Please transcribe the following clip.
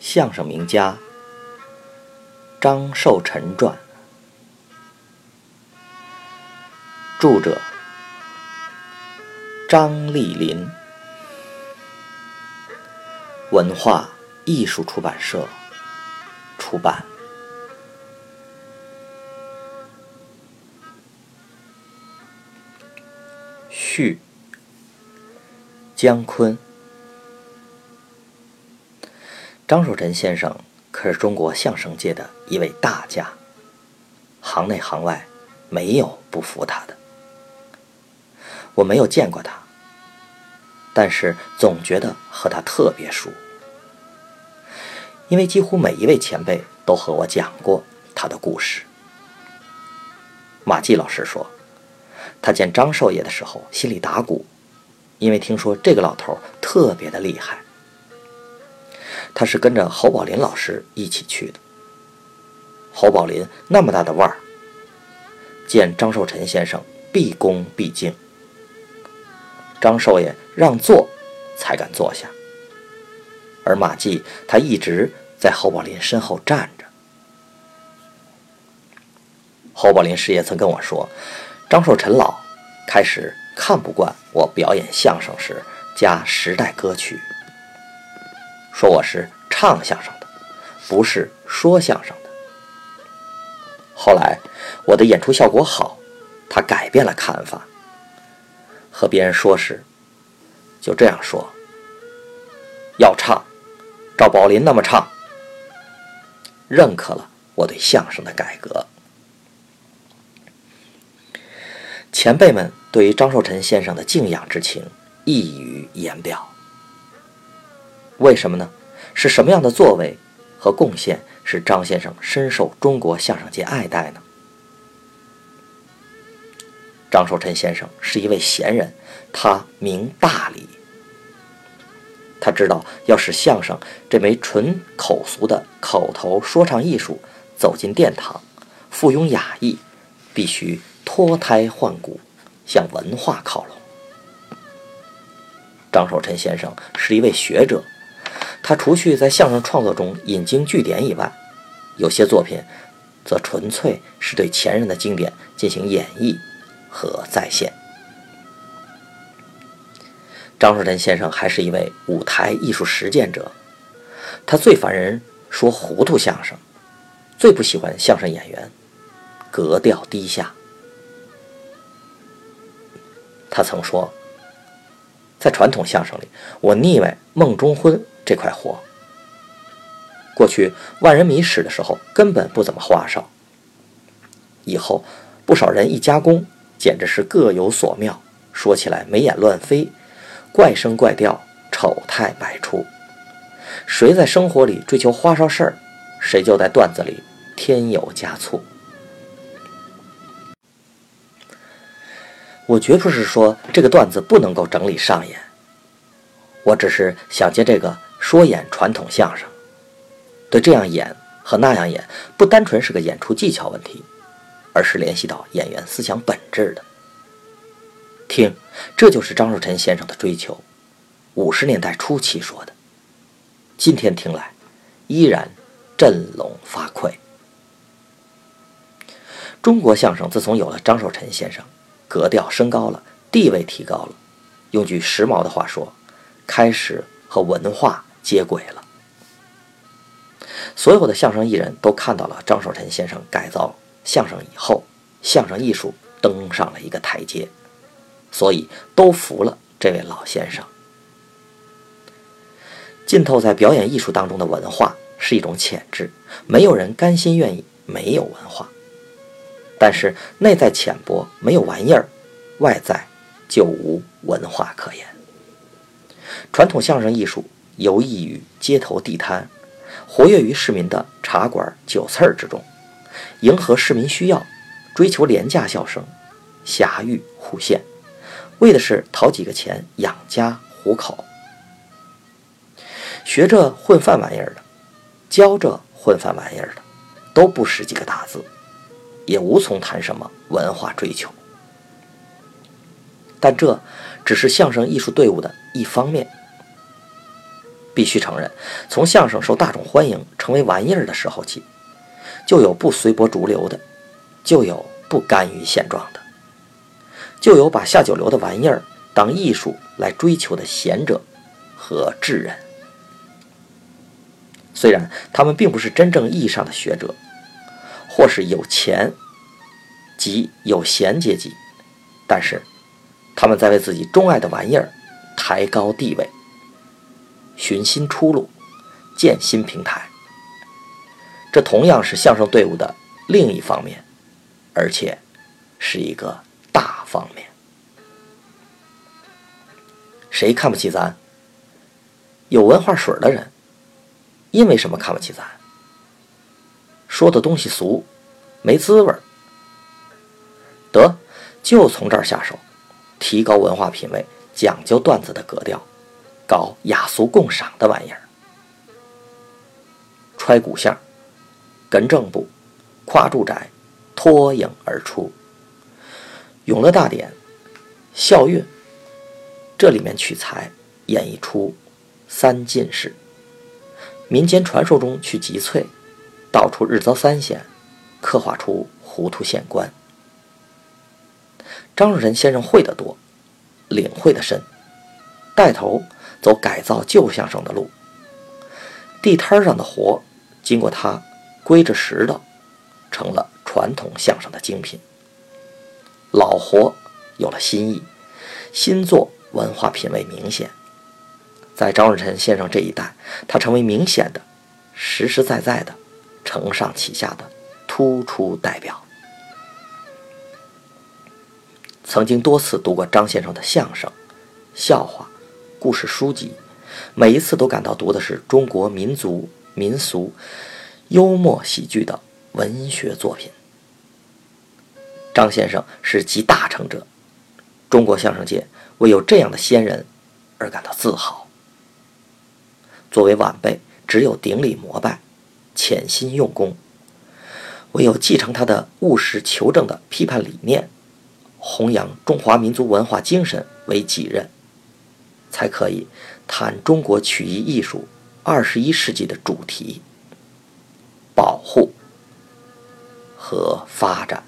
相声名家张寿臣传，著者张丽林，文化艺术出版社出版。序，姜昆。张寿臣先生可是中国相声界的一位大家，行内行外没有不服他的。我没有见过他，但是总觉得和他特别熟，因为几乎每一位前辈都和我讲过他的故事。马季老师说，他见张少爷的时候心里打鼓，因为听说这个老头特别的厉害。他是跟着侯宝林老师一起去的。侯宝林那么大的腕儿，见张寿臣先生毕恭毕敬，张寿爷让座才敢坐下。而马季他一直在侯宝林身后站着。侯宝林师爷曾跟我说，张寿臣老开始看不惯我表演相声时加时代歌曲。说我是唱相声的，不是说相声的。后来我的演出效果好，他改变了看法。和别人说时，就这样说：要唱，照宝林那么唱。认可了我对相声的改革。前辈们对于张寿臣先生的敬仰之情溢于言表。为什么呢？是什么样的作为和贡献使张先生深受中国相声界爱戴呢？张寿臣先生是一位贤人，他明大理。他知道要使相声这枚纯口俗的口头说唱艺术走进殿堂，附庸雅意，必须脱胎换骨，向文化靠拢。张寿臣先生是一位学者。他除去在相声创作中引经据典以外，有些作品则纯粹是对前人的经典进行演绎和再现。张寿臣先生还是一位舞台艺术实践者，他最烦人说糊涂相声，最不喜欢相声演员格调低下。他曾说，在传统相声里，我腻歪孟中婚。这块活，过去万人迷使的时候根本不怎么花哨，以后不少人一加工，简直是各有所妙，说起来眉眼乱飞，怪声怪调，丑态百出。谁在生活里追求花哨事儿，谁就在段子里添油加醋。我绝不是说这个段子不能够整理上演，我只是想借这个。说演传统相声，对这样演和那样演，不单纯是个演出技巧问题，而是联系到演员思想本质的。听，这就是张寿臣先生的追求，五十年代初期说的，今天听来依然振聋发聩。中国相声自从有了张寿臣先生，格调升高了，地位提高了，用句时髦的话说，开始和文化。接轨了，所有的相声艺人都看到了张守臣先生改造相声以后，相声艺术登上了一个台阶，所以都服了这位老先生。浸透在表演艺术当中的文化是一种潜质，没有人甘心愿意没有文化，但是内在浅薄，没有玩意儿，外在就无文化可言。传统相声艺术。游弋于街头地摊，活跃于市民的茶馆酒肆儿之中，迎合市民需要，追求廉价笑声，狭域互现，为的是讨几个钱养家糊口。学着混饭玩意儿的，教着混饭玩意儿的，都不识几个大字，也无从谈什么文化追求。但这只是相声艺术队伍的一方面。必须承认，从相声受大众欢迎、成为玩意儿的时候起，就有不随波逐流的，就有不甘于现状的，就有把下九流的玩意儿当艺术来追求的贤者和智人。虽然他们并不是真正意义上的学者，或是有钱及有闲阶级，但是他们在为自己钟爱的玩意儿抬高地位。寻新出路，建新平台，这同样是相声队伍的另一方面，而且是一个大方面。谁看不起咱？有文化水的人，因为什么看不起咱？说的东西俗，没滋味。得，就从这儿下手，提高文化品位，讲究段子的格调。搞雅俗共赏的玩意儿，揣骨相，跟正步，跨住宅，脱颖而出。永乐大典，孝运，这里面取材演绎出三进士。民间传说中去集萃，道出日遭三险，刻画出糊涂县官。张若晨先生会得多，领会的深，带头。走改造旧相声的路，地摊上的活，经过他归着拾到，成了传统相声的精品。老活有了新意，新作文化品味明显。在张若晨先生这一代，他成为明显的、实实在在的、承上启下的突出代表。曾经多次读过张先生的相声、笑话。故事书籍，每一次都感到读的是中国民族民俗幽默喜剧的文学作品。张先生是集大成者，中国相声界为有这样的先人而感到自豪。作为晚辈，只有顶礼膜拜，潜心用功；唯有继承他的务实求证的批判理念，弘扬中华民族文化精神为己任。才可以谈中国曲艺艺术二十一世纪的主题：保护和发展。